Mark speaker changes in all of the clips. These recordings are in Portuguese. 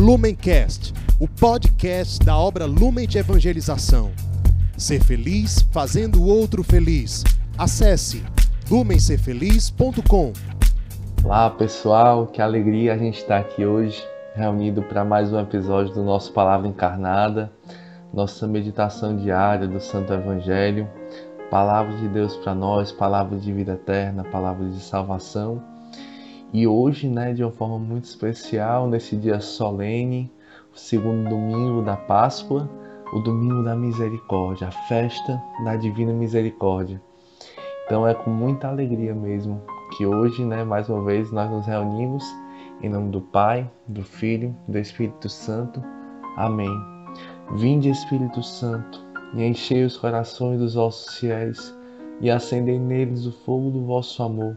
Speaker 1: Lumencast, o podcast da obra Lumen de Evangelização. Ser feliz fazendo o outro feliz. Acesse lumencerfeliz.com.
Speaker 2: Olá pessoal, que alegria a gente estar aqui hoje, reunido para mais um episódio do nosso Palavra Encarnada, nossa meditação diária do Santo Evangelho. Palavra de Deus para nós, palavra de vida eterna, palavra de salvação. E hoje, né, de uma forma muito especial, nesse dia solene, o segundo domingo da Páscoa, o domingo da misericórdia, a festa da divina misericórdia. Então é com muita alegria mesmo que hoje, né, mais uma vez nós nos reunimos em nome do Pai, do Filho, do Espírito Santo. Amém. Vinde Espírito Santo, e enchei os corações dos vossos fiéis, e acendei neles o fogo do vosso amor.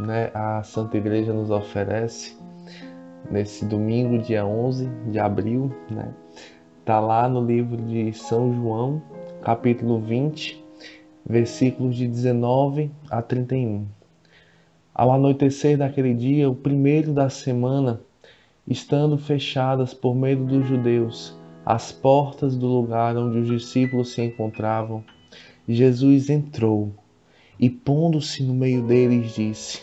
Speaker 2: né, a Santa Igreja nos oferece nesse domingo, dia 11 de abril, né, tá lá no livro de São João, capítulo 20, versículos de 19 a 31. Ao anoitecer daquele dia, o primeiro da semana, estando fechadas por medo dos judeus as portas do lugar onde os discípulos se encontravam, Jesus entrou e, pondo-se no meio deles, disse: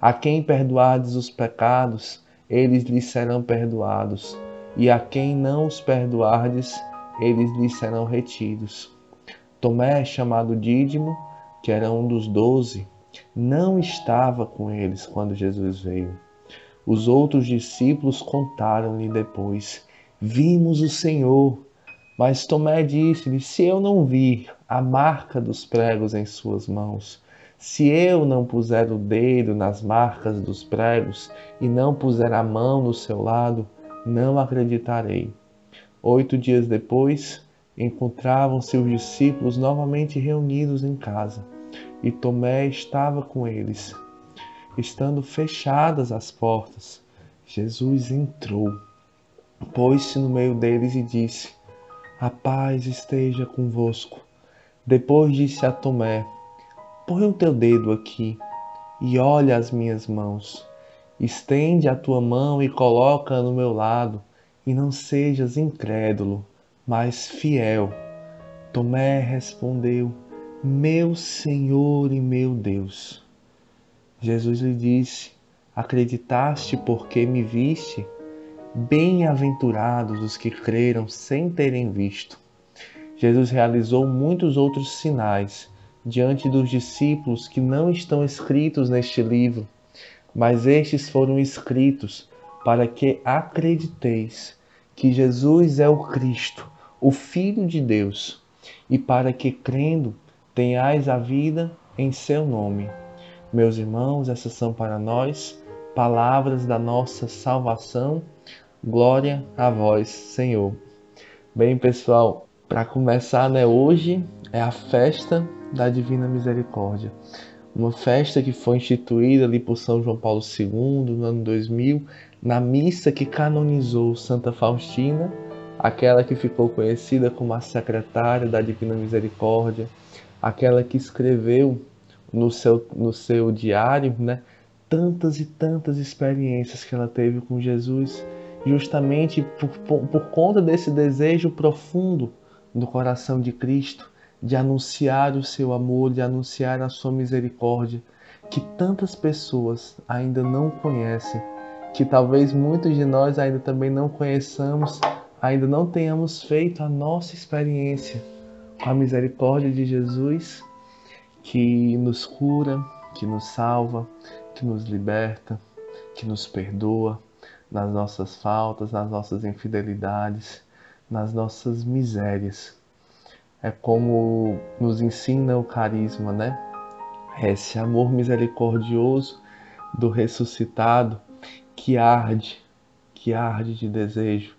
Speaker 2: A quem perdoardes os pecados, eles lhes serão perdoados, e a quem não os perdoardes, eles lhes serão retidos. Tomé, chamado Dídimo, que era um dos doze, não estava com eles quando Jesus veio. Os outros discípulos contaram-lhe depois: Vimos o Senhor. Mas Tomé disse-lhe: Se eu não vir a marca dos pregos em suas mãos, se eu não puser o dedo nas marcas dos pregos e não puser a mão no seu lado, não acreditarei. Oito dias depois, encontravam-se os discípulos novamente reunidos em casa, e Tomé estava com eles. Estando fechadas as portas, Jesus entrou, pôs-se no meio deles e disse: A paz esteja convosco. Depois disse a Tomé: Põe o teu dedo aqui e olha as minhas mãos. Estende a tua mão e coloca no meu lado, e não sejas incrédulo, mas fiel. Tomé respondeu: Meu Senhor e meu Deus. Jesus lhe disse: Acreditaste porque me viste? Bem-aventurados os que creram sem terem visto. Jesus realizou muitos outros sinais diante dos discípulos que não estão escritos neste livro, mas estes foram escritos para que acrediteis que Jesus é o Cristo, o Filho de Deus, e para que, crendo, tenhais a vida em seu nome. Meus irmãos, essas são para nós palavras da nossa salvação. Glória a vós, Senhor. Bem, pessoal, para começar, né, hoje é a festa da Divina Misericórdia. Uma festa que foi instituída ali por São João Paulo II no ano 2000, na missa que canonizou Santa Faustina, aquela que ficou conhecida como a secretária da Divina Misericórdia, aquela que escreveu no seu, no seu diário né, tantas e tantas experiências que ela teve com Jesus, justamente por, por, por conta desse desejo profundo do coração de Cristo de anunciar o seu amor, de anunciar a sua misericórdia, que tantas pessoas ainda não conhecem, que talvez muitos de nós ainda também não conheçamos ainda não tenhamos feito a nossa experiência com a misericórdia de Jesus, que nos cura, que nos salva, que nos liberta, que nos perdoa nas nossas faltas, nas nossas infidelidades, nas nossas misérias. É como nos ensina o carisma, né? Esse amor misericordioso do ressuscitado que arde, que arde de desejo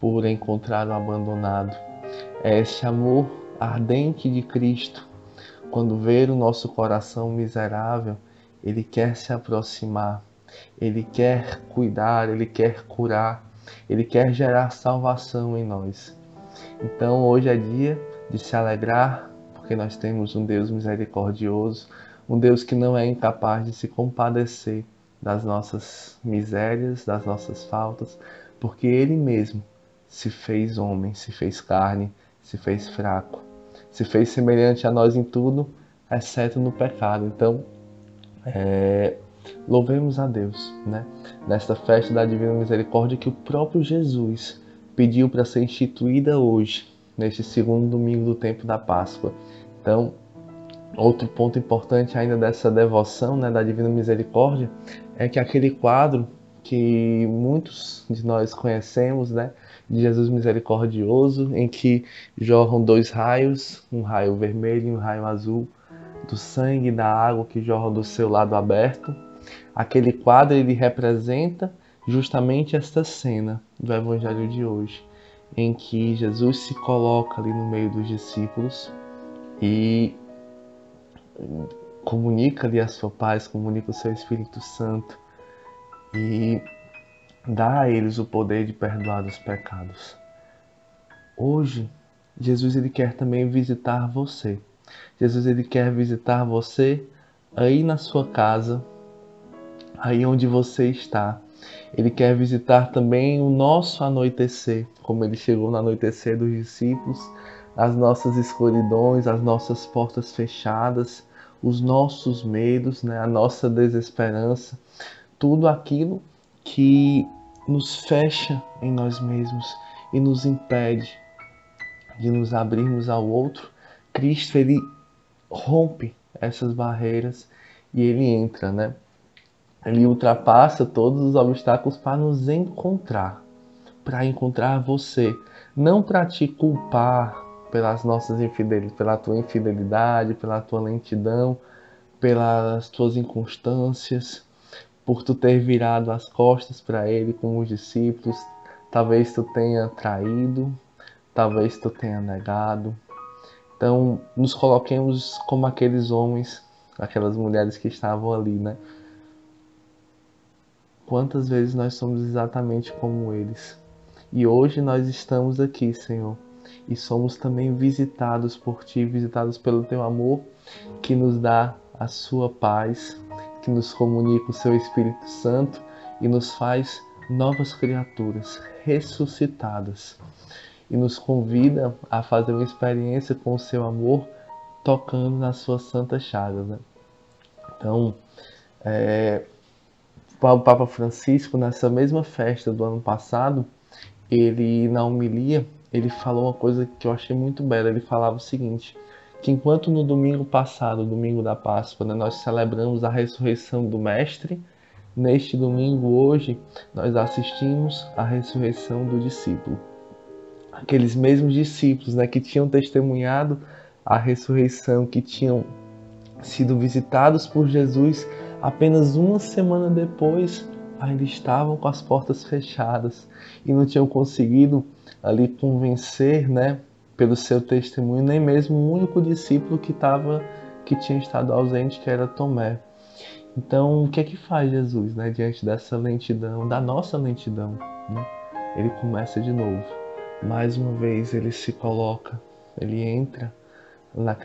Speaker 2: por encontrar o abandonado. É esse amor ardente de Cristo, quando vê o nosso coração miserável, ele quer se aproximar, ele quer cuidar, ele quer curar, ele quer gerar salvação em nós. Então hoje é dia de se alegrar, porque nós temos um Deus misericordioso, um Deus que não é incapaz de se compadecer das nossas misérias, das nossas faltas, porque Ele mesmo se fez homem, se fez carne, se fez fraco, se fez semelhante a nós em tudo, exceto no pecado. Então, é, louvemos a Deus, né? Nesta festa da Divina Misericórdia que o próprio Jesus pediu para ser instituída hoje, neste segundo domingo do tempo da Páscoa. Então, outro ponto importante ainda dessa devoção, né, da Divina Misericórdia, é que aquele quadro que muitos de nós conhecemos, né, de Jesus misericordioso, em que jorram dois raios, um raio vermelho e um raio azul, do sangue e da água que jorram do seu lado aberto. Aquele quadro ele representa justamente esta cena do evangelho de hoje, em que Jesus se coloca ali no meio dos discípulos e comunica ali a sua paz, comunica o seu Espírito Santo e dá a eles o poder de perdoar os pecados. Hoje, Jesus ele quer também visitar você. Jesus ele quer visitar você aí na sua casa, aí onde você está. Ele quer visitar também o nosso anoitecer, como ele chegou no anoitecer dos discípulos, as nossas escuridões, as nossas portas fechadas, os nossos medos, né, a nossa desesperança, tudo aquilo que nos fecha em nós mesmos e nos impede de nos abrirmos ao outro. Cristo ele rompe essas barreiras e ele entra, né? Ele ultrapassa todos os obstáculos para nos encontrar, para encontrar você, não para te culpar pelas nossas infidelidades, pela tua infidelidade, pela tua lentidão, pelas tuas inconstâncias, por tu ter virado as costas para ele como os discípulos, talvez tu tenha traído, talvez tu tenha negado. Então, nos coloquemos como aqueles homens, aquelas mulheres que estavam ali, né? Quantas vezes nós somos exatamente como eles? E hoje nós estamos aqui, Senhor, e somos também visitados por Ti, visitados pelo Teu amor, que nos dá a Sua paz, que nos comunica o Seu Espírito Santo e nos faz novas criaturas, ressuscitadas, e nos convida a fazer uma experiência com o Seu amor, tocando nas Suas santas chagas. Né? Então, é, o Papa Francisco, nessa mesma festa do ano passado, ele na homilia ele falou uma coisa que eu achei muito bela. Ele falava o seguinte: que enquanto no domingo passado, domingo da Páscoa, né, nós celebramos a ressurreição do Mestre, neste domingo hoje nós assistimos à ressurreição do discípulo. Aqueles mesmos discípulos, né, que tinham testemunhado a ressurreição, que tinham sido visitados por Jesus apenas uma semana depois, ainda estavam com as portas fechadas e não tinham conseguido ali convencer, né, pelo seu testemunho, nem mesmo o único discípulo que estava que tinha estado ausente, que era Tomé. Então, o que é que faz Jesus, né, diante dessa lentidão, da nossa lentidão, né? Ele começa de novo. Mais uma vez ele se coloca, ele entra, na,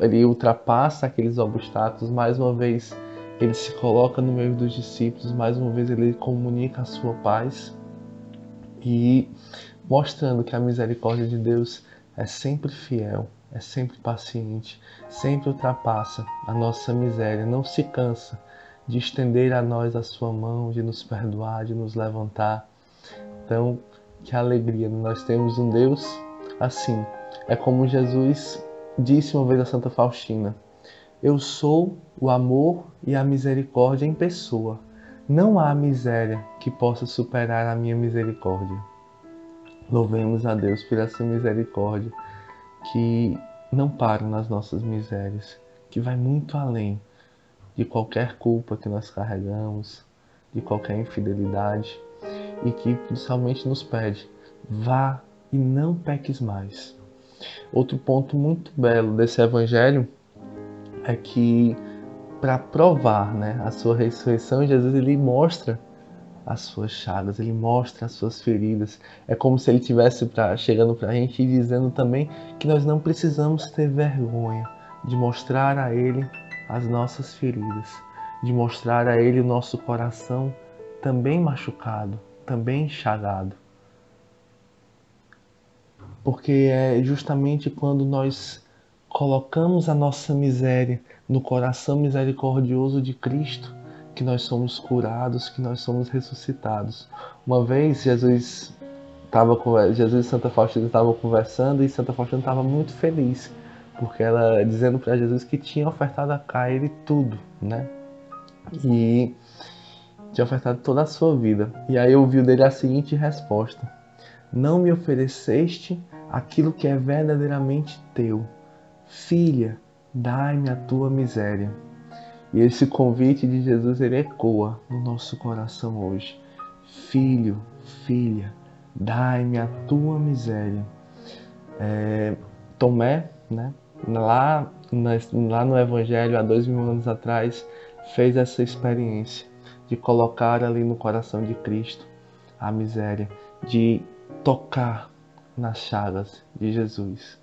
Speaker 2: ele ultrapassa aqueles obstáculos, mais uma vez ele se coloca no meio dos discípulos, mais uma vez ele comunica a sua paz e mostrando que a misericórdia de Deus é sempre fiel, é sempre paciente, sempre ultrapassa a nossa miséria, não se cansa de estender a nós a sua mão, de nos perdoar, de nos levantar. Então, que alegria nós temos um Deus assim. É como Jesus disse uma vez a Santa Faustina: Eu sou o amor e a misericórdia em pessoa. Não há miséria que possa superar a minha misericórdia. Louvemos a Deus por essa misericórdia que não para nas nossas misérias, que vai muito além de qualquer culpa que nós carregamos, de qualquer infidelidade e que principalmente nos pede: vá e não peques mais. Outro ponto muito belo desse evangelho é que para provar, né, a sua ressurreição, Jesus ele mostra as suas chagas, ele mostra as suas feridas. É como se ele tivesse pra, chegando para a gente e dizendo também que nós não precisamos ter vergonha de mostrar a ele as nossas feridas, de mostrar a ele o nosso coração também machucado, também enxagado. Porque é justamente quando nós colocamos a nossa miséria no coração misericordioso de Cristo que nós somos curados, que nós somos ressuscitados. Uma vez Jesus estava Jesus e Santa Faustina estavam conversando e Santa Faustina estava muito feliz porque ela dizendo para Jesus que tinha ofertado a ele tudo, né? E tinha ofertado toda a sua vida. E aí ouviu dele a seguinte resposta: Não me ofereceste aquilo que é verdadeiramente teu. Filha, dai-me a tua miséria. E esse convite de Jesus ele ecoa no nosso coração hoje. Filho, filha, dai-me a tua miséria. É, Tomé, né, lá, lá no Evangelho, há dois mil anos atrás, fez essa experiência de colocar ali no coração de Cristo a miséria, de tocar nas chagas de Jesus.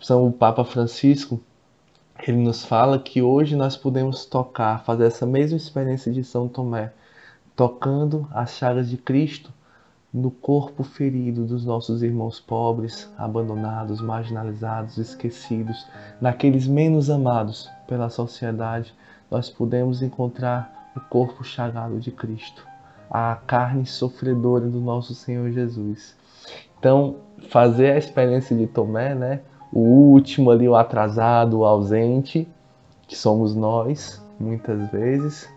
Speaker 2: São o Papa Francisco ele nos fala que hoje nós podemos tocar, fazer essa mesma experiência de São Tomé, tocando as chagas de Cristo no corpo ferido dos nossos irmãos pobres, abandonados, marginalizados, esquecidos, naqueles menos amados pela sociedade, nós podemos encontrar o corpo chagado de Cristo, a carne sofredora do nosso Senhor Jesus. Então, fazer a experiência de Tomé, né, o último ali, o atrasado, o ausente, que somos nós, muitas vezes,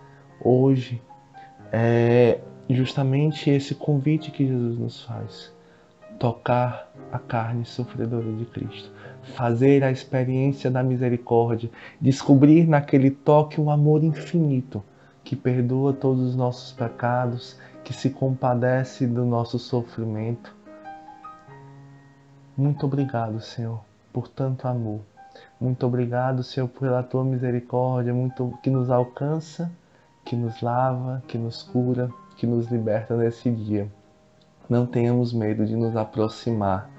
Speaker 2: hoje é justamente esse convite que Jesus nos faz: tocar a carne sofredora de Cristo, fazer a experiência da misericórdia, descobrir naquele toque o um amor infinito que perdoa todos os nossos pecados, que se compadece do nosso sofrimento. Muito obrigado, Senhor por tanto amor. Muito obrigado, Senhor, pela tua misericórdia, muito que nos alcança, que nos lava, que nos cura, que nos liberta nesse dia. Não tenhamos medo de nos aproximar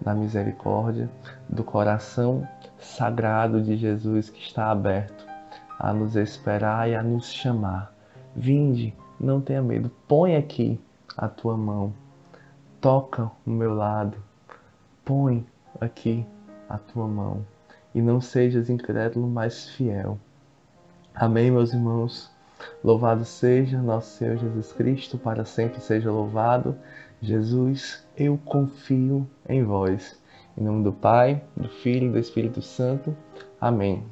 Speaker 2: da misericórdia, do coração sagrado de Jesus que está aberto a nos esperar e a nos chamar. Vinde, não tenha medo, põe aqui a tua mão, toca o meu lado, põe aqui a tua mão, e não sejas incrédulo, mas fiel. Amém, meus irmãos. Louvado seja nosso Senhor Jesus Cristo, para sempre seja louvado. Jesus, eu confio em vós. Em nome do Pai, do Filho e do Espírito Santo. Amém.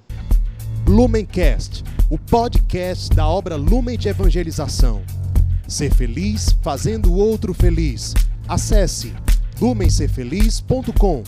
Speaker 1: Lumencast, o podcast da obra Lumen de Evangelização. Ser feliz fazendo o outro feliz. Acesse lumencerfeliz.com.